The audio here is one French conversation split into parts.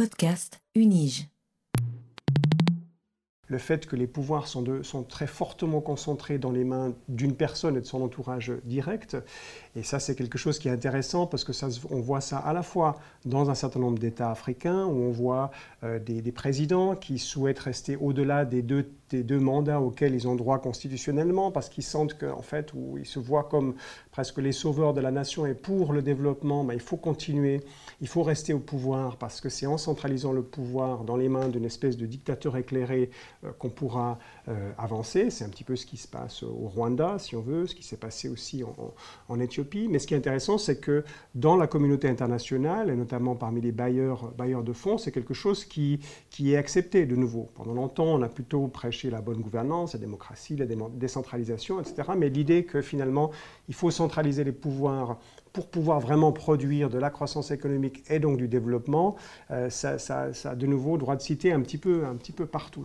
Podcast Unige. Le fait que les pouvoirs sont, très fortement concentrés dans les mains d'une personne et de son entourage direct, et ça c'est quelque chose qui est intéressant parce que ça, on voit ça à la fois dans un certain nombre d'États africains où on voit euh, des, présidents qui souhaitent rester au-delà des deux, mandats auxquels ils ont droit constitutionnellement parce qu'ils sentent qu'en fait, où ils se voient comme presque les sauveurs de la nation et pour le développement, ben, il faut continuer, il faut rester au pouvoir parce que c'est en centralisant le pouvoir dans les mains d'une espèce de dictateur éclairé qu'on pourra euh, avancer. C'est un petit peu ce qui se passe au Rwanda, si on veut, ce qui s'est passé aussi en, Éthiopie. Mais ce qui est intéressant, c'est que dans la communauté internationale, et notamment parmi les bailleurs, de fonds, c'est quelque chose qui, est accepté de nouveau. Pendant longtemps, on a plutôt prêché la bonne gouvernance, la démocratie, la décentralisation, etc. Mais l'idée que finalement, il faut centraliser les pouvoirs pour pouvoir vraiment produire de la croissance économique et donc du développement, euh, ça, ça, ça, a de nouveau droit de citer un petit peu, un petit peu partout.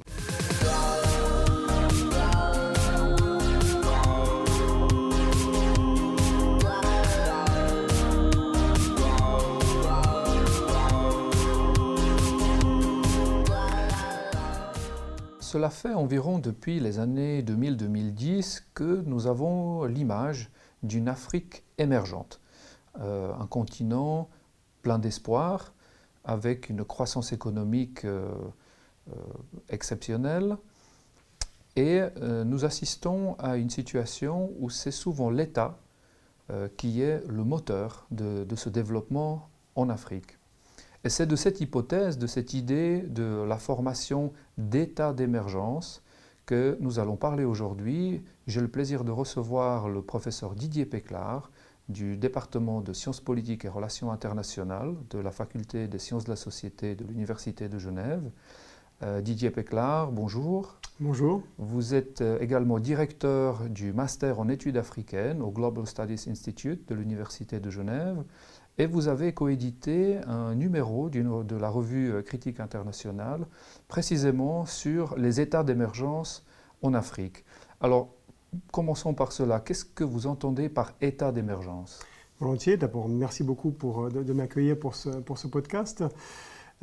Cela fait environ depuis les années 2000-2010 que nous avons l'image d'une Afrique émergente, euh, un continent plein d'espoir, avec une croissance économique euh, exceptionnelle. Et euh, nous assistons à une situation où c'est souvent l'État euh, qui est le moteur de, ce développement en Afrique. Et c'est de cette hypothèse, de cette idée de la formation d'états d'émergence que nous allons parler aujourd'hui. J'ai le plaisir de recevoir le professeur Didier Péclard du département de sciences politiques et relations internationales de la faculté des sciences de la société de l'Université de Genève. Euh, Didier Péclard, bonjour. Bonjour. Vous êtes euh, également directeur du master en études africaines au Global Studies Institute de l'Université de Genève et vous avez coédité un numéro de la revue euh, Critique internationale, précisément sur les états d'émergence en Afrique. Alors, commençons par cela. Qu'est-ce que vous entendez par état d'émergence? Volontiers. D'abord, merci beaucoup pour, de, de m'accueillir pour ce, pour ce podcast.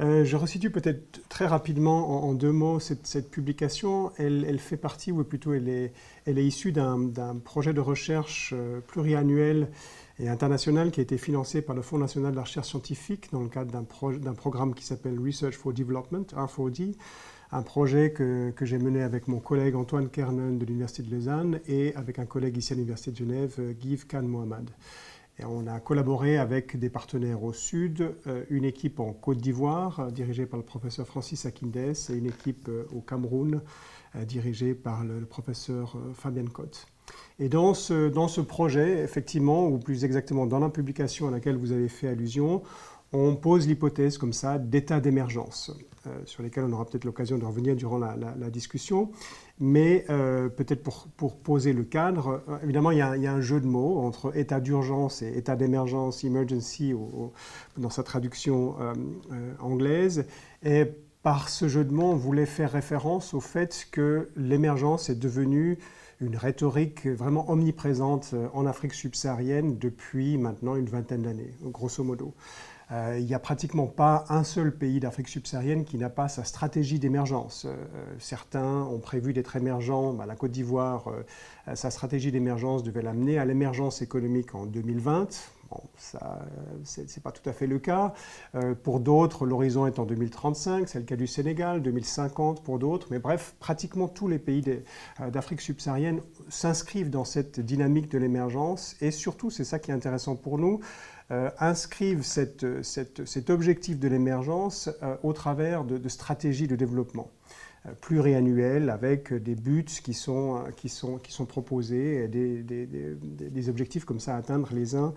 Euh, je resitue peut-être très rapidement en, deux mots cette, publication. Elle, fait partie, ou plutôt elle est, issue d'un projet de recherche euh, pluriannuel et international qui a été financé par le Fonds national de la recherche scientifique dans le cadre d'un pro programme qui s'appelle Research for Development, R4D, un projet que, que j'ai mené avec mon collègue Antoine Kernen de l'Université de Lausanne et avec un collègue ici à l'Université de Genève, Guy Khan Mohamed. Et on a collaboré avec des partenaires au sud, euh, une équipe en Côte d'Ivoire euh, dirigée par le professeur Francis Akindes et une équipe euh, au Cameroun dirigée par le, professeur Fabien Cotte. Et dans ce, dans ce projet, effectivement, ou plus exactement dans la publication à laquelle vous avez fait allusion, on pose l'hypothèse comme ça d'état d'émergence, sur lesquels on aura peut-être l'occasion de revenir durant la, discussion. Mais euh, peut-être pour, poser le cadre, euh, évidemment, il y, a, un jeu de mots entre état d'urgence et état d'émergence, emergency, dans sa traduction euh, anglaise. Et par ce jeu de mots, on voulait faire référence au fait que l'émergence est devenue une rhétorique vraiment omniprésente en Afrique subsaharienne depuis maintenant une vingtaine d'années, grosso modo. Euh, il n'y a pratiquement pas un seul pays d'Afrique subsaharienne qui n'a pas sa stratégie d'émergence. Euh, certains ont prévu d'être émergents. Bah, la Côte d'Ivoire, euh, sa stratégie d'émergence devait l'amener à l'émergence économique en 2020. Bon, ça, c'est pas tout à fait le cas. Pour d'autres, l'horizon est en 2035, c'est le cas du Sénégal, 2050 pour d'autres. Mais bref, pratiquement tous les pays d'Afrique subsaharienne s'inscrivent dans cette dynamique de l'émergence. Et surtout, c'est ça qui est intéressant pour nous, euh, inscrivent cet objectif de l'émergence euh, au travers de, stratégies de développement euh, pluriannuelles avec des buts qui sont, proposés, des, des, objectifs comme ça à atteindre les uns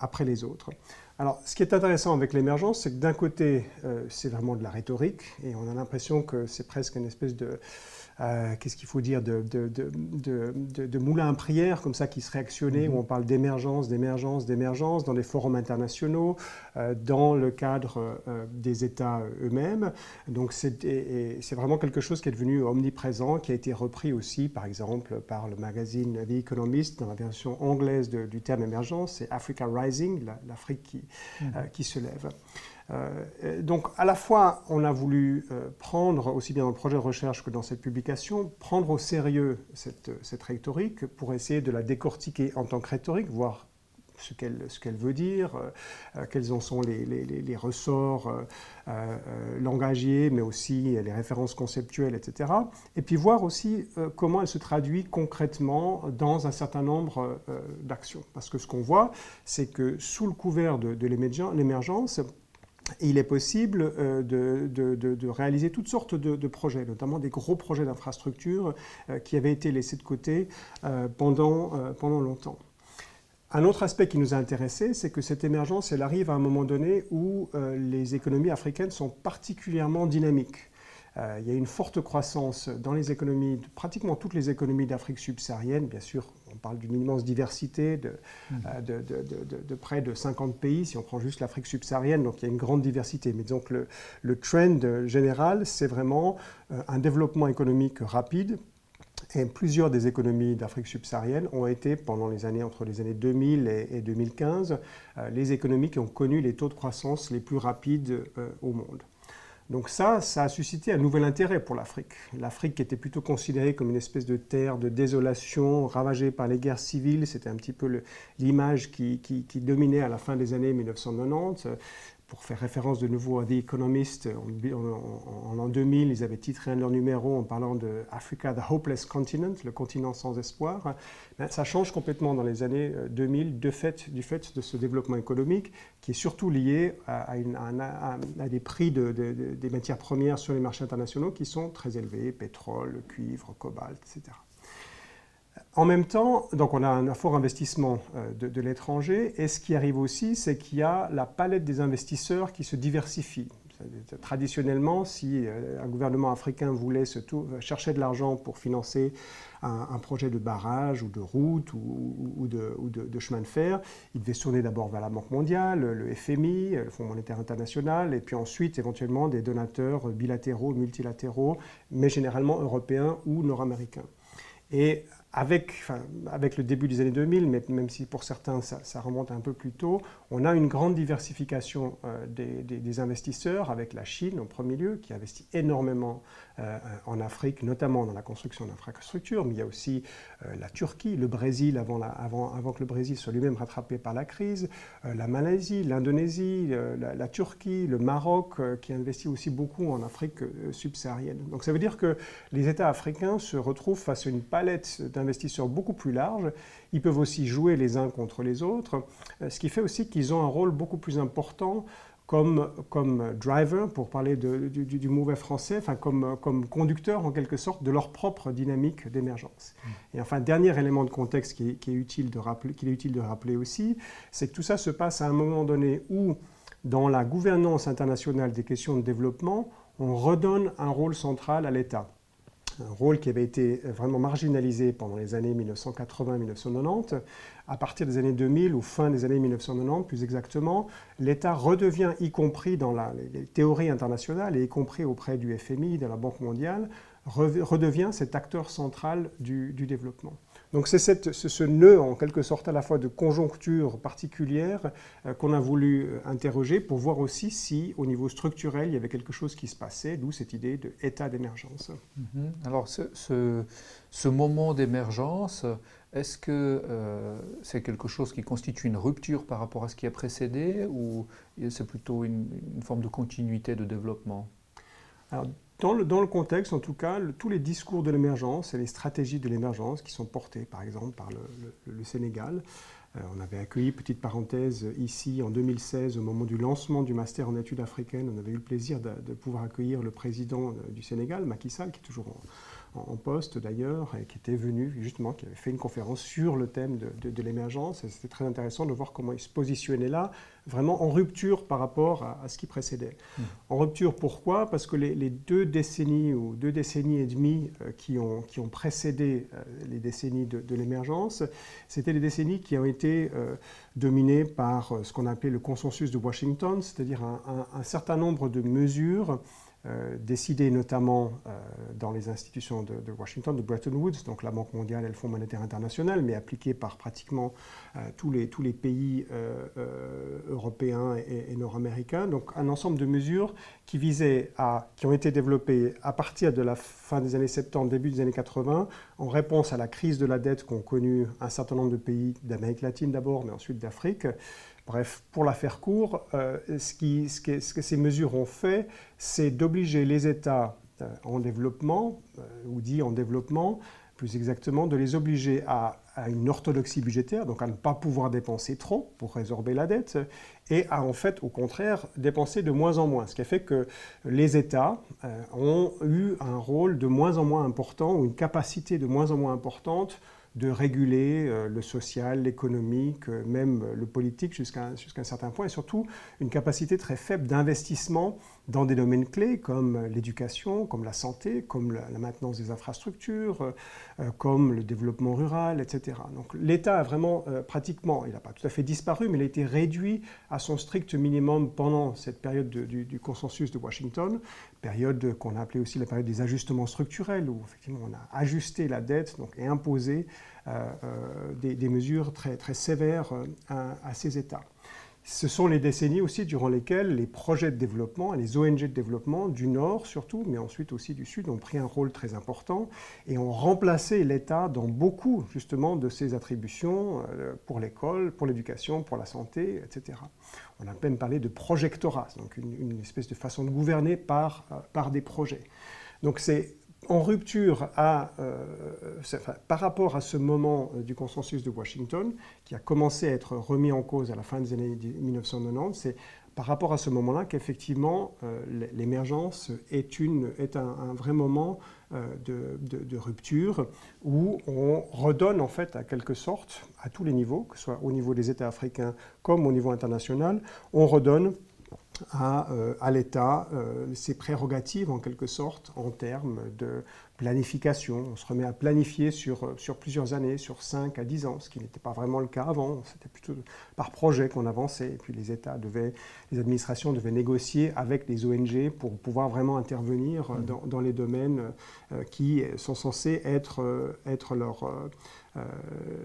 après les autres. Alors, ce qui est intéressant avec l'émergence, c'est que d'un côté, c'est vraiment de la rhétorique, et on a l'impression que c'est presque une espèce de, euh, qu'est-ce qu'il faut dire, de, de, de, de, moulin à prière, comme ça, qui se réactionnait, mm -hmm. où on parle d'émergence, d'émergence, d'émergence, dans des forums internationaux, euh, dans le cadre euh, des États eux-mêmes. Donc c'est vraiment quelque chose qui est devenu omniprésent, qui a été repris aussi, par exemple, par le magazine The Economist, dans la version anglaise du terme émergence, c'est Africa Rising, l'Afrique qui, mmh. qui se lève. Donc à la fois, on a voulu prendre, aussi bien dans le projet de recherche que dans cette publication, prendre au sérieux cette, cette rhétorique pour essayer de la décortiquer en tant que rhétorique, voir ce qu'elle veut dire, euh, euh, quels en sont les, les, ressorts euh, langagiers, mais aussi les références conceptuelles, etc. Et puis voir aussi comment elle se traduit concrètement dans un certain nombre d'actions. Parce que ce qu'on voit, c'est que sous le couvert de, de l'émergence, il est possible de, de, réaliser toutes sortes de, projets, notamment des gros projets d'infrastructure qui avaient été laissés de côté pendant, pendant longtemps. Un autre aspect qui nous a intéressé, c'est que cette émergence, arrive à un moment donné où euh, les économies africaines sont particulièrement dynamiques. Euh, il y a une forte croissance dans les économies, pratiquement toutes les économies d'Afrique subsaharienne. Bien sûr, on parle d'une immense diversité de, mmh. euh, de, près de 50 pays, si on prend juste l'Afrique subsaharienne, donc il y a une grande diversité. Mais que le, le trend général, c'est vraiment un développement économique rapide, et plusieurs des économies d'Afrique subsaharienne ont été, pendant les années entre les années 2000 et, 2015, euh, les économies qui ont connu les taux de croissance les plus rapides euh, au monde. Donc ça, ça a suscité un nouvel intérêt pour l'Afrique. L'Afrique était plutôt considérée comme une espèce de terre de désolation, ravagée par les guerres civiles, c'était un petit peu l'image qui, qui, dominait à la fin des années 1990 pour faire référence de nouveau à The Economist, en, l'an 2000, ils avaient titré un de leurs numéros en parlant de Africa, the Hopeless Continent, le continent sans espoir. Ben, ça change complètement dans les années 2000 de fait, du fait de ce développement économique qui est surtout lié à, des prix des matières premières sur les marchés internationaux qui sont très élevés, pétrole, cuivre, cobalt, etc. En même temps, donc on a un fort investissement euh, de, l'étranger, et ce qui arrive aussi, c'est qu'il y a la palette des investisseurs qui se diversifie. Traditionnellement, si euh, un gouvernement africain voulait chercher de l'argent pour financer un, projet de barrage ou de route ou, de, chemin de fer, il devait se tourner d'abord vers la Banque mondiale, le FMI, le Fonds monétaire international, et puis ensuite éventuellement des donateurs bilatéraux, multilatéraux, mais généralement européens ou nord-américains. Et avec, le début des années 2000, mais même si pour certains ça, remonte un peu plus tôt, on a une grande diversification euh, des, investisseurs avec la Chine en premier lieu, qui investit énormément en Afrique, notamment dans la construction d'infrastructures, mais il y a aussi euh, la Turquie, le Brésil avant, que le Brésil soit lui-même rattrapé par la crise, la Malaisie, l'Indonésie, la, la, Turquie, le Maroc, qui investit aussi beaucoup en Afrique subsaharienne. Donc ça veut dire que les États africains se retrouvent face à une palette d'investisseurs beaucoup plus large. Ils peuvent aussi jouer les uns contre les autres, euh, ce qui fait aussi qu'ils ont un rôle beaucoup plus important comme, driver, pour parler de, du, mauvais français, enfin comme, conducteur en quelque sorte de leur propre dynamique d'émergence. Et enfin, dernier élément de contexte qui est, utile de rappeler, qu'il est utile de rappeler aussi, c'est que tout ça se passe à un moment donné où, dans la gouvernance internationale des questions de développement, on redonne un rôle central à l'État un rôle qui avait été vraiment marginalisé pendant les années 1980-1990. À partir des années 2000 ou fin des années 1990 plus exactement, l'État redevient, y compris dans les théories internationales et y compris auprès du FMI, de la Banque mondiale, redevient cet acteur central du développement. Donc c'est ce nœud en quelque sorte à la fois de conjoncture particulière euh, qu'on a voulu euh, interroger pour voir aussi si au niveau structurel il y avait quelque chose qui se passait, d'où cette idée d'état d'émergence. Mhm. Alors ce, moment d'émergence, est-ce que euh, c'est quelque chose qui constitue une rupture par rapport à ce qui a précédé ou c'est plutôt une, une, forme de continuité de développement? Alors, dans le, contexte, en tout cas, tous les discours de l'émergence et les stratégies de l'émergence qui sont portées, par exemple, par le, Sénégal. Euh, on avait accueilli, petite parenthèse, ici en 2016, au moment du lancement du master en études africaines, on avait eu le plaisir de, de pouvoir accueillir le président euh, du Sénégal, Macky Sall, qui est toujours en, en poste d'ailleurs, et qui était venu justement, qui avait fait une conférence sur le thème de, l'émergence. Et c'était très intéressant de voir comment il se positionnait là, vraiment en rupture par rapport à, ce qui précédait. Mmh. En rupture pourquoi? Parce que les, deux décennies ou deux décennies et demie euh, qui, ont, qui ont précédé euh, les décennies de, l'émergence, c'était les décennies qui ont été euh, dominées par ce qu'on appelait le consensus de Washington, c'est-à-dire un, un certain nombre de mesures euh, décidé notamment euh, dans les institutions de, Washington, de Bretton Woods, donc la Banque mondiale et le Fonds monétaire international, mais appliqué par pratiquement euh, tous, les, tous les pays européens et, nord-américains. Donc un ensemble de mesures qui visaient à, qui ont été développées à partir de la fin des années 70, début des années 80, en réponse à la crise de la dette qu'ont connue un certain nombre de pays d'Amérique latine d'abord, mais ensuite d'Afrique. Bref, pour la faire court, euh, ce, que, ces mesures ont fait, c'est d'obliger les États euh, en développement, euh, ou dit en développement, plus exactement, de les obliger à, une orthodoxie budgétaire, donc à ne pas pouvoir dépenser trop pour résorber la dette, et à en fait, au contraire, dépenser de moins en moins. Ce qui a fait que les États ont eu un rôle de moins en moins important, ou une capacité de moins en moins importante de réguler euh, le social, l'économique, euh, même le politique jusqu'à un certain point, et surtout une capacité très faible d'investissement dans des domaines clés comme l'éducation, comme la santé, comme la, maintenance des infrastructures, euh, comme le développement rural, etc. Donc l'État a vraiment pratiquement, il n'a pas tout à fait disparu, mais il a été réduit à son strict minimum pendant cette période du, consensus de Washington, période qu'on a appelée aussi la période des ajustements structurels, où effectivement on a ajusté la dette donc, et imposé euh, euh, des, mesures très, très sévères euh, à, ces États. Ce sont les décennies aussi durant lesquelles les projets de développement, les ONG de développement du Nord surtout, mais ensuite aussi du Sud, ont pris un rôle très important et ont remplacé l'État dans beaucoup justement de ses attributions pour l'école, pour l'éducation, pour la santé, etc. On a même parlé de projectorat, donc une, espèce de façon de gouverner par, par des projets. Donc c'est en rupture euh, par rapport à ce moment euh, du consensus de Washington, qui a commencé à être remis en cause à la fin des années 1990, c'est par rapport à ce moment-là qu'effectivement euh, l'émergence est un, vrai moment de, de, rupture où on redonne en fait à quelque sorte, à tous les niveaux, que ce soit au niveau des États africains comme au niveau international, on redonne à, euh, à l'État euh, ses prérogatives en quelque sorte en termes de planification. On se remet à planifier sur, euh, sur plusieurs années, sur 5 à 10 ans, ce qui n'était pas vraiment le cas avant. C'était plutôt par projet qu'on avançait. Et puis les États devaient, les administrations devaient négocier avec les ONG pour pouvoir vraiment intervenir dans, dans, les domaines qui sont censés être, être leurs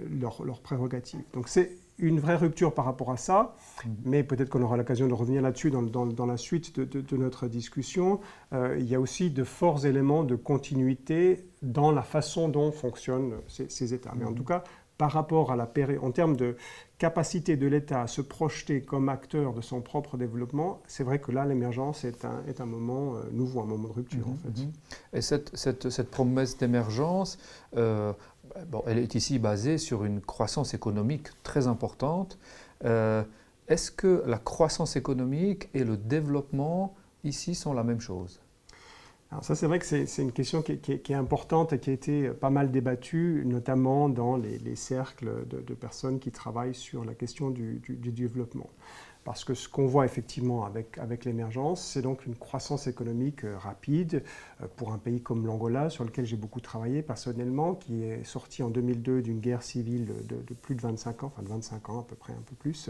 leur, leur prérogatives. Donc c'est une vraie rupture par rapport à ça, mhm. mais peut-être qu'on aura l'occasion de revenir là-dessus dans, dans, la suite de, notre discussion. Euh, il y a aussi de forts éléments de continuité dans la façon dont fonctionnent ces, États. Mais en mhm. tout cas, par rapport à la période, en termes de capacité de l'État à se projeter comme acteur de son propre développement, c'est vrai que là, l'émergence est un, est un moment euh, nouveau, un moment de rupture, en mhm, fait. Et cette, cette, cette promesse d'émergence, euh, elle est ici basée sur une croissance économique très importante. Euh, est-ce que la croissance économique et le développement ici sont la même chose? Alors ça, c'est vrai que c'est une question qui est, importante et qui a été pas mal débattue, notamment dans les, cercles de, personnes qui travaillent sur la question du développement. Parce que ce qu'on voit effectivement avec, avec l'émergence, c'est donc une croissance économique euh, rapide euh, pour un pays comme l'Angola, sur lequel j'ai beaucoup travaillé personnellement, qui est sorti en 2002 d'une guerre civile de, de, plus de 25 ans, enfin de 25 ans à peu près, un peu plus,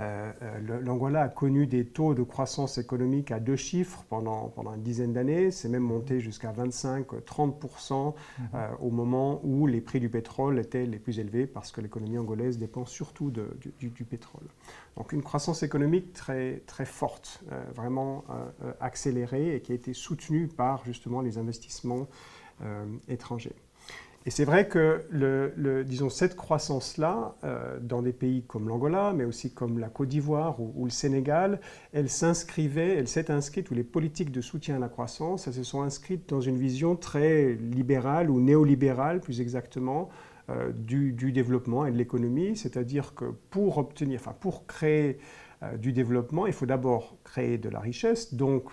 euh, euh, L'Angola a connu des taux de croissance économique à deux chiffres pendant, pendant une dizaine d'années. C'est même monté jusqu'à 25-30% mhm. euh, au moment où les prix du pétrole étaient les plus élevés parce que l'économie angolaise dépend surtout de, du, pétrole. Donc une croissance économique très, très forte, vraiment accélérée et qui a été soutenue par justement les investissements étrangers. Et c'est vrai que, disons, cette croissance-là, euh, dans des pays comme l'Angola, mais aussi comme la Côte d'Ivoire ou, le Sénégal, elle s'inscrivait, elle s'est inscrite, ou les politiques de soutien à la croissance, elles se sont inscrites dans une vision très libérale ou néolibérale, plus exactement, euh, du, développement et de l'économie. C'est-à-dire que pour obtenir, enfin, pour créer euh, du développement, il faut d'abord créer de la richesse, donc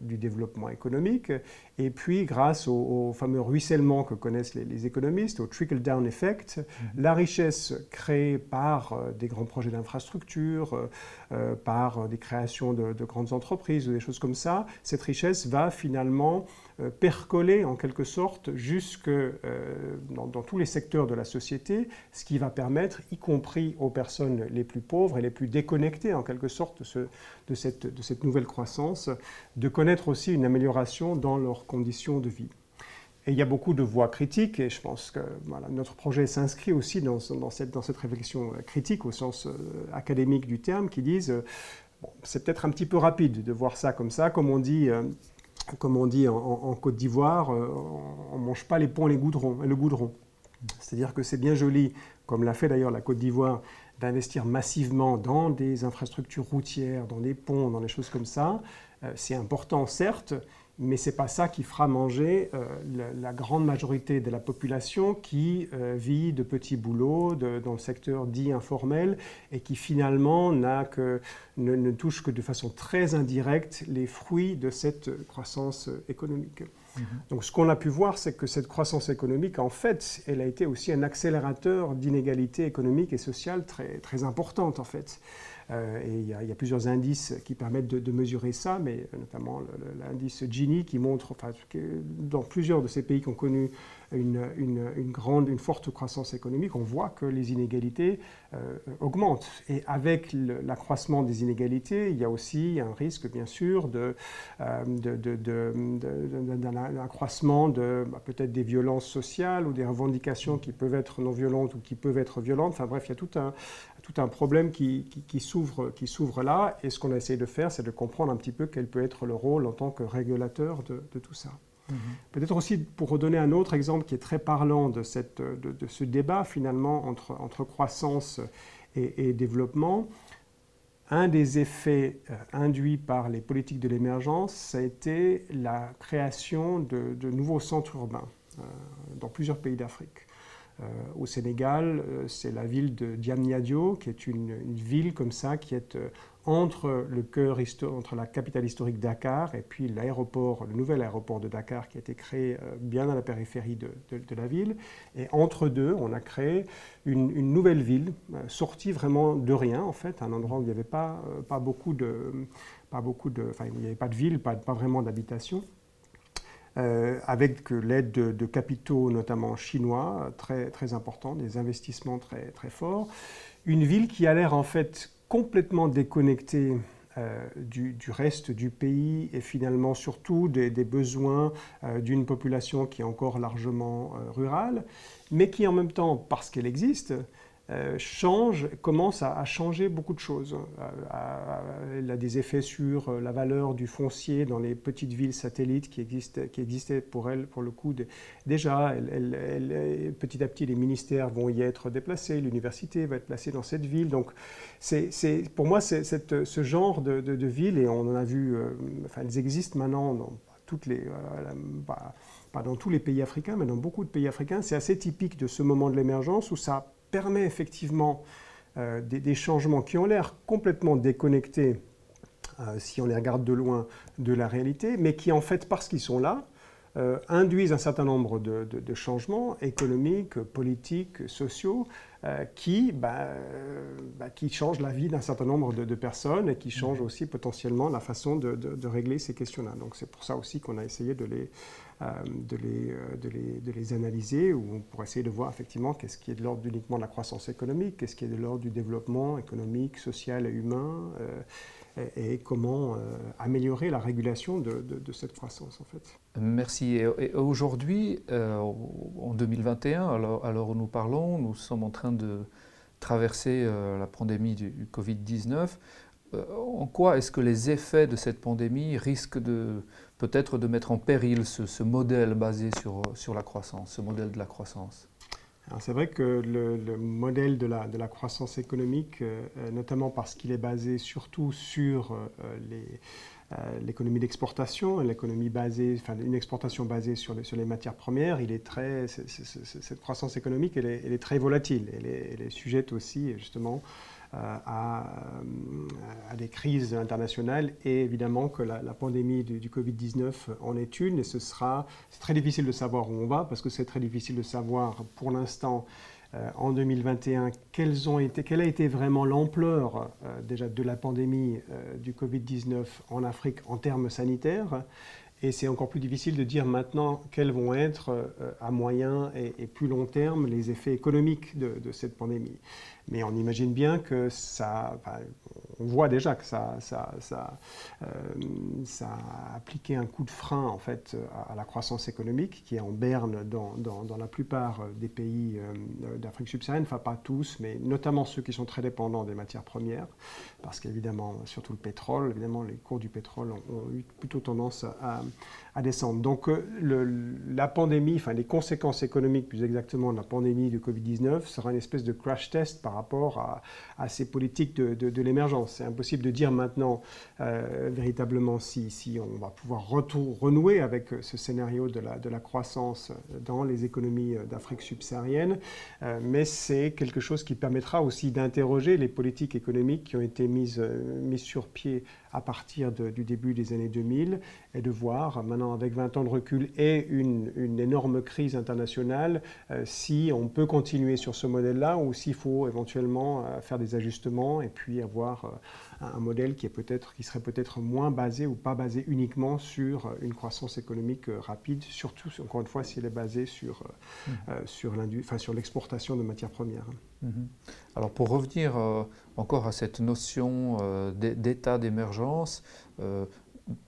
du développement économique, et puis grâce au, fameux ruissellement que connaissent les, économistes, au trickle-down effect, mhm. la richesse créée par euh, des grands projets d'infrastructure, euh, par des créations de, grandes entreprises ou des choses comme ça, cette richesse va finalement percoler en quelque sorte jusque dans, dans, tous les secteurs de la société, ce qui va permettre, y compris aux personnes les plus pauvres et les plus déconnectées en quelque sorte de, ce, de, cette, de cette nouvelle croissance, de connaître aussi une amélioration dans leurs conditions de vie. Et il y a beaucoup de voix critiques, et je pense que notre projet s'inscrit aussi dans, cette, réflexion critique au sens euh, académique du terme, qui disent, euh, c'est peut-être un petit peu rapide de voir ça comme ça, comme on dit, euh, comme on dit en, Côte d'Ivoire, on ne mange pas les ponts les goudrons, le goudron. C'est-à-dire que c'est bien joli, comme l'a fait d'ailleurs la Côte d'Ivoire, d'investir massivement dans des infrastructures routières, dans des ponts, dans des choses comme ça. C'est important, certes, mais ce n'est pas ça qui fera manger euh, la, grande majorité de la population qui euh, vit de petits boulots dans le secteur dit informel et qui finalement que, ne, ne, touche que de façon très indirecte les fruits de cette croissance économique. Mhm. Donc ce qu'on a pu voir, c'est que cette croissance économique, en fait, elle a été aussi un accélérateur d'inégalités économiques et sociales très, très importantes, en fait. Euh, et il y, a, plusieurs indices qui permettent de, mesurer ça, mais notamment l'indice Gini qui montre, enfin, dans plusieurs de ces pays qui ont connu une, grande, une forte croissance économique, on voit que les inégalités euh, augmentent. Et avec l'accroissement des inégalités, il y a aussi un risque, bien sûr, euh, d'un accroissement de, bah, peut-être des violences sociales ou des revendications qui peuvent être non violentes ou qui peuvent être violentes. Enfin bref, il y a tout un, tout un problème qui, qui, s'ouvre là. Et ce qu'on a essayé de faire, c'est de comprendre un petit peu quel peut être le rôle en tant que régulateur de, tout ça. Mhm. Peut-être aussi pour redonner un autre exemple qui est très parlant de, cette, de, ce débat finalement entre, entre croissance et, développement, un des effets euh, induits par les politiques de l'émergence, ça a été la création de, nouveaux centres urbains euh, dans plusieurs pays d'Afrique. Euh, au Sénégal, euh, c'est la ville de Diamniadio, qui est une, ville comme ça, qui est euh, entre le cœur, entre la capitale historique Dakar et puis l'aéroport, le nouvel aéroport de Dakar qui a été créé bien à la périphérie de, la ville. Et entre deux, on a créé une, nouvelle ville, sortie vraiment de rien en fait, un endroit où il n'y avait pas, pas beaucoup de, pas beaucoup de, enfin, il n'y avait pas de ville, pas, pas vraiment d'habitation. Euh, avec l'aide de, capitaux, notamment chinois, très, très importants, des investissements très, très forts. Une ville qui a l'air en fait complètement déconnectée euh, du, reste du pays et finalement surtout des, besoins euh, d'une population qui est encore largement rurale, mais qui en même temps, parce qu'elle existe, euh, change, commence à, changer beaucoup de choses. Euh, elle a des effets sur euh, la valeur du foncier dans les petites villes satellites qui, existaient, qui existaient pour elle, pour le coup. déjà, petit à petit, les ministères vont y être déplacés, l'université va être placée dans cette ville. Donc, c'est, pour moi, c'est, ce genre de, de, ville, et on en a vu, enfin, elles existent maintenant dans toutes les... pas dans tous les pays africains, mais dans beaucoup de pays africains, c'est assez typique de ce moment de l'émergence où ça permet effectivement euh, des, changements qui ont l'air complètement déconnectés, euh, si on les regarde de loin, de la réalité, mais qui en fait, parce qu'ils sont là, euh, induisent un certain nombre de, changements économiques, politiques, sociaux, qui, bah, bah, qui changent la vie d'un certain nombre de, personnes et qui changent aussi potentiellement la façon de régler ces questions-là. Donc c'est pour ça aussi qu'on a essayé de les, de, les, euh, de, les, de, les, analyser, ou pour essayer de voir effectivement qu'est-ce qui est de l'ordre uniquement de la croissance économique, qu'est-ce qui est de l'ordre du développement économique, social et humain, euh, et, comment améliorer la régulation de, de, cette croissance en fait. Merci. Et, aujourd'hui, en 2021, alors, alors où nous parlons, nous sommes en train de traverser la pandémie du Covid-19. En quoi est-ce que les effets de cette pandémie risquent de peut-être de mettre en péril ce, modèle basé sur, sur la croissance, ce modèle de la croissance c'est vrai que le, modèle de la, de la, croissance économique, euh, notamment parce qu'il est basé surtout sur euh, euh, l'économie d'exportation, l'économie basée, une exportation basée sur les, sur les matières premières, il est très, cette croissance économique, elle est, très volatile. Elle est, elle sujette aussi justement euh, à, à, des crises internationales. Et évidemment que la, pandémie du, Covid-19 en est une. Et ce sera, très difficile de savoir où on va parce que c'est très difficile de savoir pour l'instant euh, en 2021 quelles ont été, quelle a été vraiment l'ampleur euh, déjà de la pandémie du Covid-19 en Afrique en termes sanitaires. Et c'est encore plus difficile de dire maintenant quels vont être euh, à moyen et, plus long terme les effets économiques de, cette pandémie. Mais on imagine bien que ça, on voit déjà que ça, ça, ça, ça, a appliqué un coup de frein en fait à, la croissance économique qui est en berne dans, dans, la plupart des pays d'Afrique subsaharienne, enfin pas tous, mais notamment ceux qui sont très dépendants des matières premières, parce qu'évidemment, surtout le pétrole, évidemment les cours du pétrole ont, eu plutôt tendance à, à descendre. Donc le, la pandémie, enfin les conséquences économiques plus exactement de la pandémie de Covid-19 sera une espèce de crash test par rapport à, ces politiques de, l'émergence. C'est impossible de dire maintenant euh, véritablement si, si, on va pouvoir renouer avec ce scénario de la, de la croissance dans les économies d'Afrique subsaharienne, euh, mais c'est quelque chose qui permettra aussi d'interroger les politiques économiques qui ont été mises, euh, mises sur pied à partir du début des années 2000 et de voir maintenant avec 20 ans de recul et une, énorme crise internationale euh, si on peut continuer sur ce modèle-là ou s'il faut éventuellement euh, faire des ajustements et puis avoir euh, un modèle qui, est peut-être, qui serait peut-être moins basé ou pas basé uniquement sur une croissance économique rapide, surtout encore une fois s'il est basé sur, mmh. sur, enfin, sur l'exportation de matières premières. Mmh. Alors pour revenir encore à cette notion d'état d'émergence,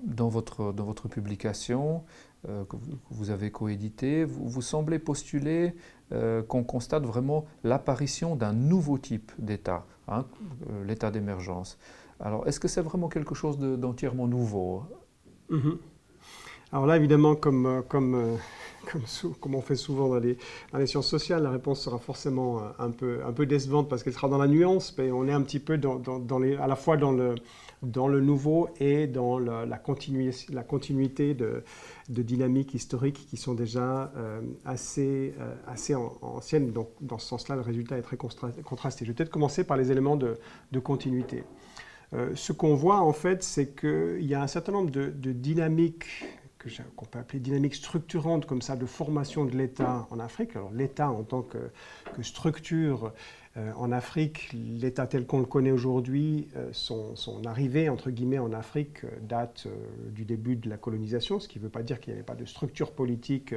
dans votre, dans votre publication euh, que vous avez coédité, vous, vous semblez postuler euh, qu'on constate vraiment l'apparition d'un nouveau type d'État, hein, euh, l'État d'émergence. Alors, est-ce que c'est vraiment quelque chose d'entièrement nouveau mm-hmm. Alors là, évidemment, comme, comme, comme, comme, on fait souvent dans les, sciences sociales, la réponse sera forcément un peu, un peu décevante parce qu'elle sera dans la nuance, mais on est un petit peu dans, les, à la fois dans le, dans le nouveau et dans la, la, continuité de, de, dynamiques historiques qui sont déjà euh, assez, euh, assez anciennes. Donc, dans ce sens-là, le résultat est très contrasté. Je vais peut-être commencer par les éléments de, de continuité. Euh, ce qu'on voit, en fait, c'est qu'il y a un certain nombre de, dynamiques qu'on peut appeler dynamiques structurantes comme ça de formation de l'État en Afrique. Alors l'État en tant que structure euh, en Afrique, l'État tel qu'on le connaît aujourd'hui, euh, son, arrivée entre guillemets en Afrique euh, date du début de la colonisation, ce qui ne veut pas dire qu'il n'y avait pas de structure politique,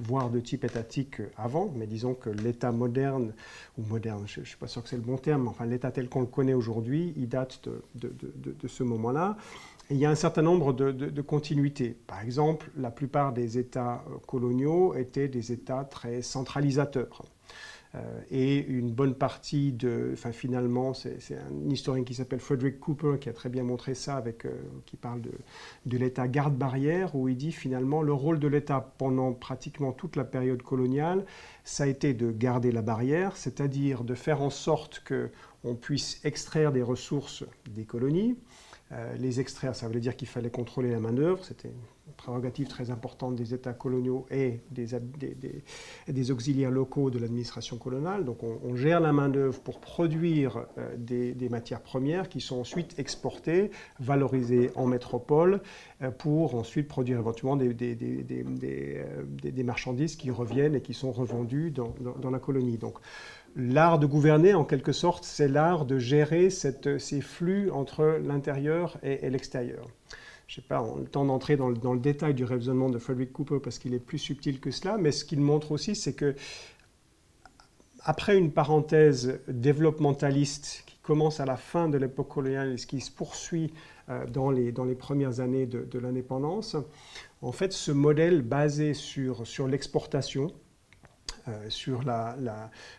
voire de type étatique avant, mais disons que l'État moderne, ou moderne, je ne suis pas sûr que c'est le bon terme, enfin l'État tel qu'on le connaît aujourd'hui, il date de, ce moment-là. il y a un certain nombre de, continuités. Par exemple, la plupart des États coloniaux étaient des États très centralisateurs. Euh, et une bonne partie de, enfin finalement, c'est un historien qui s'appelle Frederick Cooper qui a très bien montré ça, avec, euh, qui parle de, de l'État garde-barrière, où il dit finalement le rôle de l'État pendant pratiquement toute la période coloniale, ça a été de garder la barrière, c'est-à-dire de faire en sorte qu'on puisse extraire des ressources des colonies, euh, les extraire, ça voulait dire qu'il fallait contrôler la main-d'œuvre, c'était prérogative très importante des États coloniaux et des, des, auxiliaires locaux de l'administration coloniale. Donc on, gère la main-d'œuvre pour produire euh, des, matières premières qui sont ensuite exportées, valorisées en métropole, euh, pour ensuite produire éventuellement des, marchandises qui reviennent et qui sont revendues dans, dans la colonie. Donc L'art de gouverner, en quelque sorte, c'est l'art de gérer ces flux entre l'intérieur et, l'extérieur. Je n'ai pas le temps d'entrer dans, le détail du raisonnement de Frederick Cooper parce qu'il est plus subtil que cela, mais ce qu'il montre aussi, c'est que après une parenthèse développementaliste qui commence à la fin de l'époque coloniale et qui se poursuit euh, dans, les, dans les premières années de, de l'indépendance, en fait, ce modèle basé sur, sur l'exportation, sur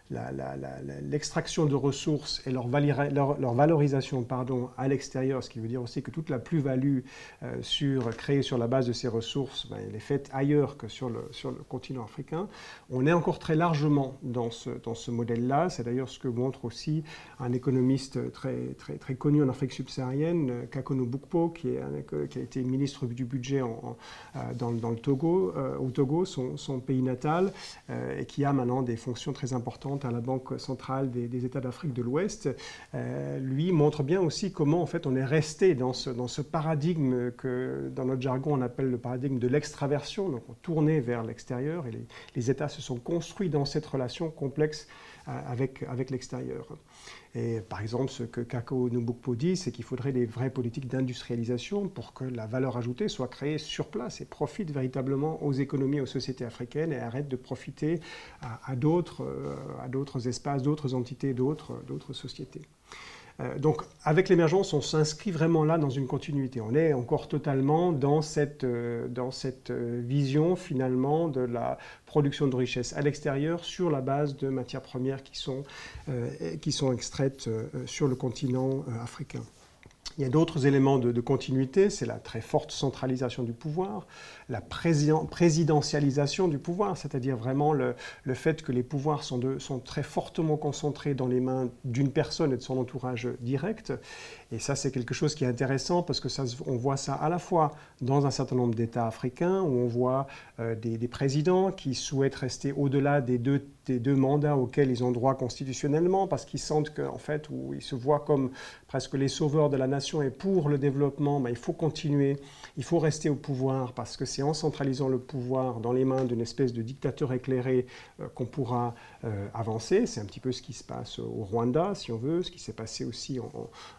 l'extraction de ressources et leur, valorisation pardon, à l'extérieur, ce qui veut dire aussi que toute la plus-value euh, créée sur la base de ces ressources, ben, elle est faite ailleurs que sur le, continent africain. On est encore très largement dans ce, modèle-là. C'est d'ailleurs ce que montre aussi un économiste très, connu en Afrique subsaharienne, Kakono Bukpo, qui, a été ministre du budget euh, dans, le Togo, au Togo, son pays natal, et qui qui a maintenant des fonctions très importantes à la Banque centrale des, États d'Afrique de l'Ouest, euh, lui montre bien aussi comment en fait on est resté dans ce, dans ce paradigme que dans notre jargon on appelle le paradigme de l'extraversion, donc on tournait vers l'extérieur et les, États se sont construits dans cette relation complexe avec, avec l'extérieur. Et par exemple, ce que Kako Nubukpo dit, c'est qu'il faudrait des vraies politiques d'industrialisation pour que la valeur ajoutée soit créée sur place et profite véritablement aux économies, aux sociétés africaines et arrête de profiter à, à d'autres euh, espaces, d'autres entités, d'autres sociétés. Euh, donc avec l'émergence, on s'inscrit vraiment là dans une continuité. On est encore totalement dans cette, euh, euh, vision finalement de la production de richesse à l'extérieur sur la base de matières premières qui sont extraites sur le continent africain. Il y a d'autres éléments de, continuité, c'est la très forte centralisation du pouvoir, la présidentialisation du pouvoir, c'est-à-dire vraiment le, fait que les pouvoirs sont, sont, très fortement concentrés dans les mains d'une personne et de son entourage direct. Et ça, c'est quelque chose qui est intéressant parce que ça, on voit ça à la fois dans un certain nombre d'États africains où on voit euh, des, présidents qui souhaitent rester au-delà des deux des deux mandats auxquels ils ont droit constitutionnellement, parce qu'ils sentent qu'en fait, où ils se voient comme presque les sauveurs de la nation et pour le développement, ben, il faut continuer, il faut rester au pouvoir, parce que c'est en centralisant le pouvoir dans les mains d'une espèce de dictateur éclairé euh, qu'on pourra euh. C'est un petit peu ce qui se passe au Rwanda, si on veut, ce qui s'est passé aussi en,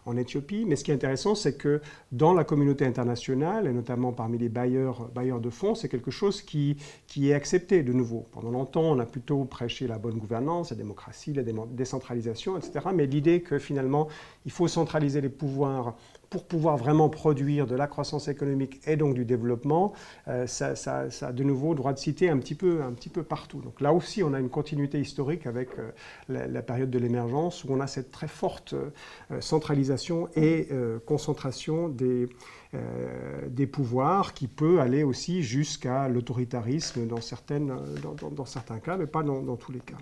en, Éthiopie. Mais ce qui est intéressant, c'est que dans la communauté internationale, et notamment parmi les bailleurs, bailleurs de fonds, c'est quelque chose qui, qui est accepté de nouveau. Pendant longtemps, on a plutôt prêché la bonne gouvernance, la démocratie, la décentralisation, etc. Mais l'idée que finalement, il faut centraliser les pouvoirs pour pouvoir vraiment produire de la croissance économique et donc du développement, euh, ça, a de nouveau droit de citer un petit, peu, un petit peu partout. Donc là aussi, on a une continuité historique avec euh, la, période de l'émergence où on a cette très forte euh, centralisation et concentration des, des pouvoirs qui peut aller aussi jusqu'à l'autoritarisme dans, dans, dans, certains cas, mais pas dans tous les cas.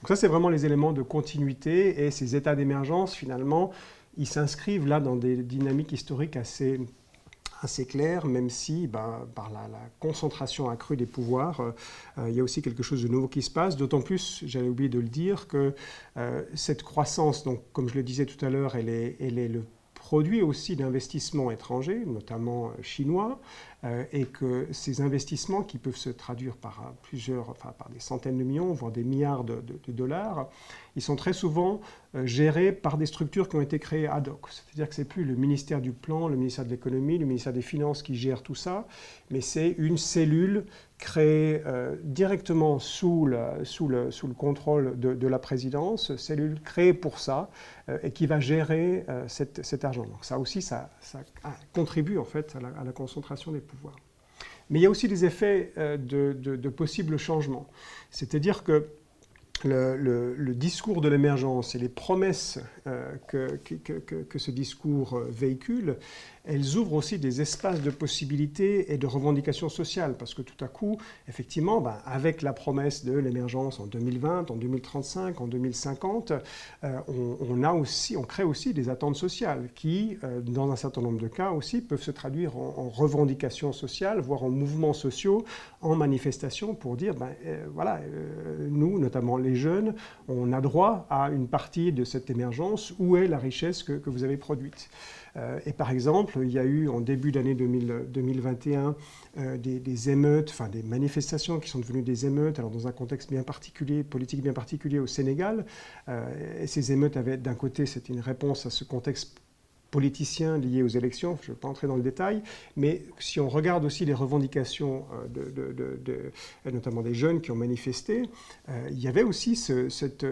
Donc ça, c'est vraiment les éléments de continuité et ces états d'émergence, finalement, ils s'inscrivent là dans des dynamiques historiques assez, assez claires, même si ben, par la, concentration accrue des pouvoirs, euh, euh, il y a aussi quelque chose de nouveau qui se passe, d'autant plus, j'avais oublié de le dire, que euh, cette croissance, donc, comme je le disais tout à l'heure, elle est, elle est le produit aussi d'investissements étrangers, notamment chinois, et que ces investissements qui peuvent se traduire par plusieurs, enfin, par des centaines de millions, voire des milliards de, dollars, ils sont très souvent euh, gérés par des structures qui ont été créées ad hoc. C'est-à-dire que ce n'est plus le ministère du Plan, le ministère de l'Économie, le ministère des Finances qui gère tout ça, mais c'est une cellule créée euh, directement sous le, contrôle de, la présidence, cellule créée pour ça, euh, et qui va gérer cet argent. Donc ça aussi, ça, contribue en fait à la, concentration des pouvoirs. Mais il y a aussi des effets de, de possibles changements. C'est-à-dire que le, discours de l'émergence et les promesses euh, que, que, ce discours euh, véhicule elles ouvrent aussi des espaces de possibilités et de revendications sociales, parce que tout à coup, effectivement, ben, avec la promesse de l'émergence en 2020, en 2035, en 2050, euh, on, crée aussi des attentes sociales qui, euh, dans un certain nombre de cas aussi, peuvent se traduire en, revendications sociales, voire en mouvements sociaux, en manifestations pour dire, ben, euh, voilà, nous, notamment les jeunes, on a droit à une partie de cette émergence, où est la richesse que vous avez produite et par exemple, il y a eu en début d'année 2021 euh, des, émeutes, enfin des manifestations qui sont devenues des émeutes, alors dans un contexte bien particulier, politique bien particulier au Sénégal. Euh, et ces émeutes avaient d'un côté, c'était une réponse à ce contexte politiciens liés aux élections, je ne vais pas entrer dans le détail, mais si on regarde aussi les revendications, euh, notamment des jeunes qui ont manifesté, euh, il y avait aussi cette,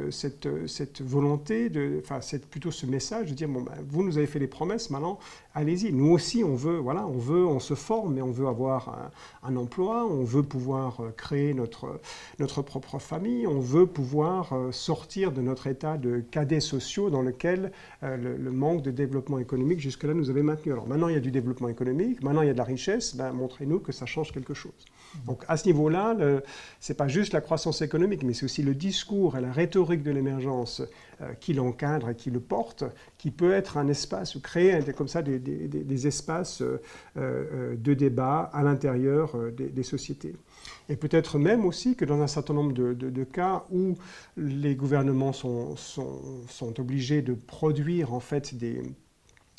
volonté, enfin plutôt ce message de dire, bon, ben, vous nous avez fait des promesses, maintenant allez-y. Nous aussi, on veut, voilà, on veut, on se forme, mais on veut avoir un, emploi, on veut pouvoir euh, créer notre, notre propre famille, on veut pouvoir sortir de notre état de cadets sociaux dans lequel le, le manque de développement économique économique jusque-là nous avait maintenu. Alors maintenant il y a du développement économique, maintenant il y a de la richesse, ben, montrez-nous que ça change quelque chose. Donc à ce niveau-là, ce n'est pas juste la croissance économique, mais c'est aussi le discours et la rhétorique de l'émergence euh, qui l'encadre et qui le porte, qui peut être un espace, ou créer comme ça des, espaces euh, euh, de débat à l'intérieur des, sociétés. Et peut-être même aussi que dans un certain nombre de, cas où les gouvernements sont, sont obligés de produire en fait des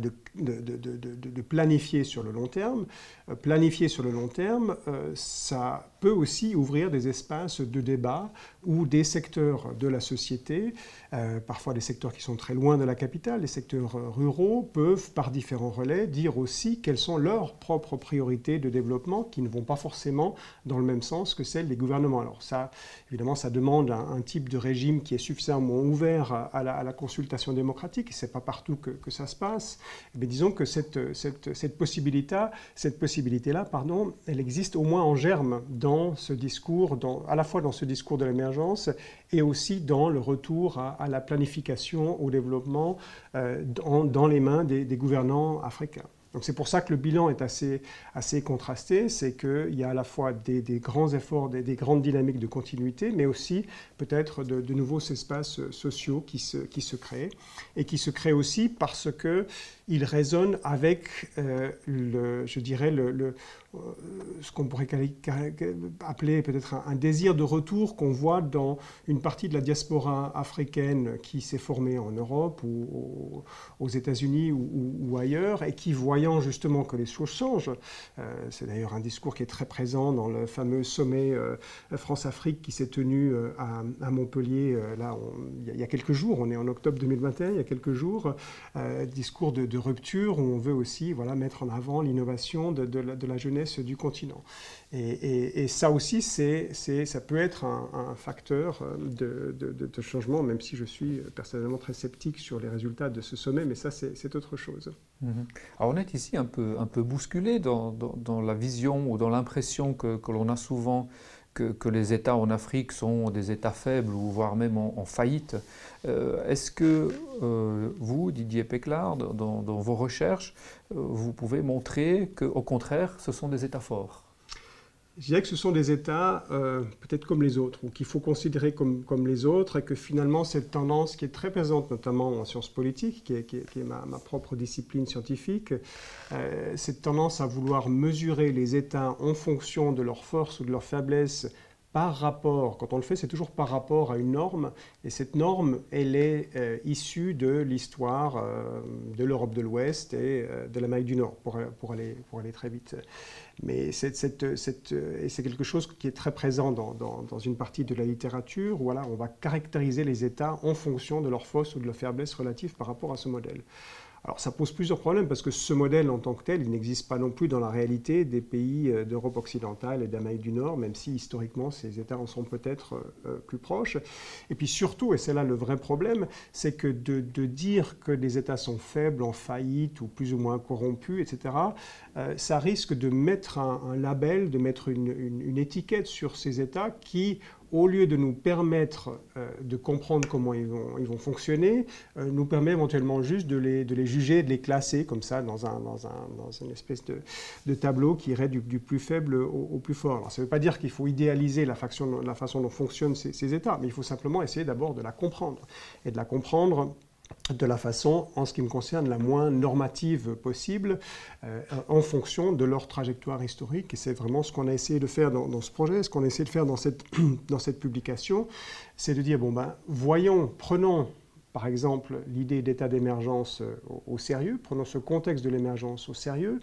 de, planifier sur le long terme. Euh, planifier sur le long terme, euh, ça peut aussi ouvrir des espaces de débat où des secteurs de la société, euh, parfois des secteurs qui sont très loin de la capitale, les secteurs ruraux, peuvent par différents relais dire aussi quelles sont leurs propres priorités de développement qui ne vont pas forcément dans le même sens que celles des gouvernements. Alors ça, évidemment, ça demande un, type de régime qui est suffisamment ouvert à, la, consultation démocratique, ce n'est pas partout que ça se passe. Mais disons que cette, cette, cette possibilité, cette possibilité-là, elle existe au moins en germe dans ce discours, à la fois dans ce discours de l'émergence et aussi dans le retour à, la planification, au développement euh, dans, les mains des gouvernants africains. Donc c'est pour ça que le bilan est assez, assez contrasté, c'est qu'il y a à la fois des, grands efforts, des, grandes dynamiques de continuité, mais aussi peut-être de, nouveaux espaces sociaux qui se, qui se créent, et qui se créent aussi parce qu'ils résonnent avec, euh, le, je dirais, le, ce qu'on pourrait appeler peut-être un, désir de retour qu'on voit dans une partie de la diaspora africaine qui s'est formée en Europe ou aux États-Unis ou, ailleurs et qui, voyant justement que les choses changent, euh, c'est d'ailleurs un discours qui est très présent dans le fameux sommet euh, France-Afrique qui s'est tenu à, Montpellier là, il y a quelques jours, on est en octobre 2021, il y a quelques jours, discours de, rupture où on veut aussi voilà, mettre en avant l'innovation de la jeunesse du continent. Et, ça aussi, c'est, ça peut être un, facteur euh, de, changement, même si je suis personnellement très sceptique sur les résultats de ce sommet, mais ça, c'est, autre chose. Mhm. Alors on est ici un peu, un peu bousculé dans, la vision ou dans l'impression que, l'on a souvent que, les États en Afrique sont des États faibles ou voire même en, faillite. Euh, est-ce que euh, vous, Didier Péclard, dans, vos recherches, euh, vous pouvez montrer qu'au contraire, ce sont des États forts? Je dirais que ce sont des États peut-être comme les autres, ou qu'il faut considérer comme, les autres, et que finalement cette tendance qui est très présente, notamment en sciences politiques, qui est, ma, ma, propre discipline scientifique, cette tendance à vouloir mesurer les États en fonction de leurs forces ou de leurs faiblesses par rapport, quand on le fait, c'est toujours par rapport à une norme, et cette norme, elle est euh, issue de l'histoire euh, de l'Europe de l'Ouest et euh, de l'Amérique du Nord, pour, pour, aller, pour aller très vite. Mais cette, cette, cette, et c'est quelque chose qui est très présent dans, dans, une partie de la littérature, où voilà, on va caractériser les États en fonction de leur force ou de leur faiblesse relative par rapport à ce modèle. Alors ça pose plusieurs problèmes parce que ce modèle en tant que tel, il n'existe pas non plus dans la réalité des pays euh, d'Europe occidentale et d'Amérique du Nord, même si historiquement ces États en sont peut-être euh, euh, plus proches. Et puis surtout, et c'est là le vrai problème, c'est que de, dire que les États sont faibles, en faillite ou plus ou moins corrompus, etc., ça risque de mettre un, label, de mettre une étiquette sur ces États qui au lieu de nous permettre euh, de comprendre comment ils vont, ils vont fonctionner, euh, nous permet éventuellement juste de les, de les, juger, de les classer comme ça dans, un, dans, un, dans une espèce de, de, tableau qui irait du, plus faible au, plus fort. Alors, ça ne veut pas dire qu'il faut idéaliser la, faction, la façon dont fonctionnent ces, ces États, mais il faut simplement essayer d'abord de la comprendre. Et de la comprendre de la façon, en ce qui me concerne, la moins normative possible, euh, en fonction de leur trajectoire historique. Et c'est vraiment ce qu'on a essayé de faire dans, ce projet, ce qu'on a essayé de faire dans cette, dans cette publication, c'est de dire, bon ben, voyons, prenons par exemple l'idée d'état d'émergence euh, au, sérieux, prenons ce contexte de l'émergence au sérieux,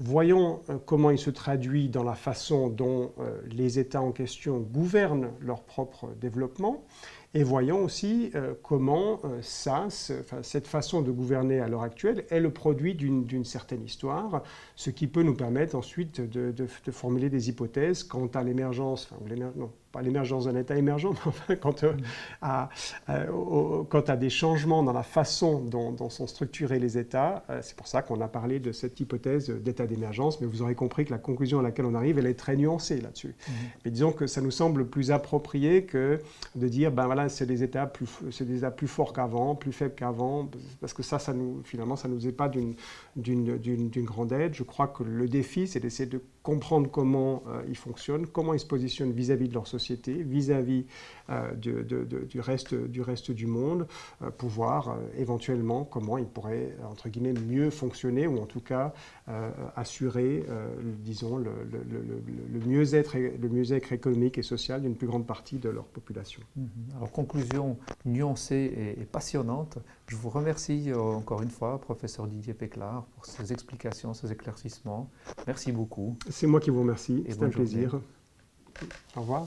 voyons euh, comment il se traduit dans la façon dont les États en question gouvernent leur propre développement, et voyons aussi euh, comment euh, ça, cette façon de gouverner à l'heure actuelle est le produit d'une certaine histoire, ce qui peut nous permettre ensuite de, formuler des hypothèses quant à l'émergence, pas l'émergence d'un État émergent, mais enfin, quant, euh, à, euh, quant, à, des changements dans la façon dont, sont structurés les États. Euh, c'est pour ça qu'on a parlé de cette hypothèse d'État d'émergence, mais vous aurez compris que la conclusion à laquelle on arrive, elle est très nuancée là-dessus. Mhm. Mais disons que ça nous semble plus approprié que de dire, ben voilà, c'est des États plus, c'est des États plus forts qu'avant, plus faibles qu'avant, parce que ça, ça nous, finalement, ça ne nous est pas d'une, d'une, d'une, grande aide. Je crois que le défi, c'est d'essayer de comprendre comment ils fonctionnent, comment ils se positionnent vis-à-vis de leur société, vis-à-vis du, reste, du reste du monde pour voir éventuellement comment il pourrait, entre guillemets, mieux fonctionner ou en tout cas assurer, disons, le, mieux-être économique et social d'une plus grande partie de leur population. Mhm. Alors, conclusion nuancée et, passionnante. Je vous remercie encore une fois, professeur Didier Péclar, pour ces explications, ces éclaircissements. Merci beaucoup. C'est moi qui vous remercie. C'est un plaisir. Au revoir.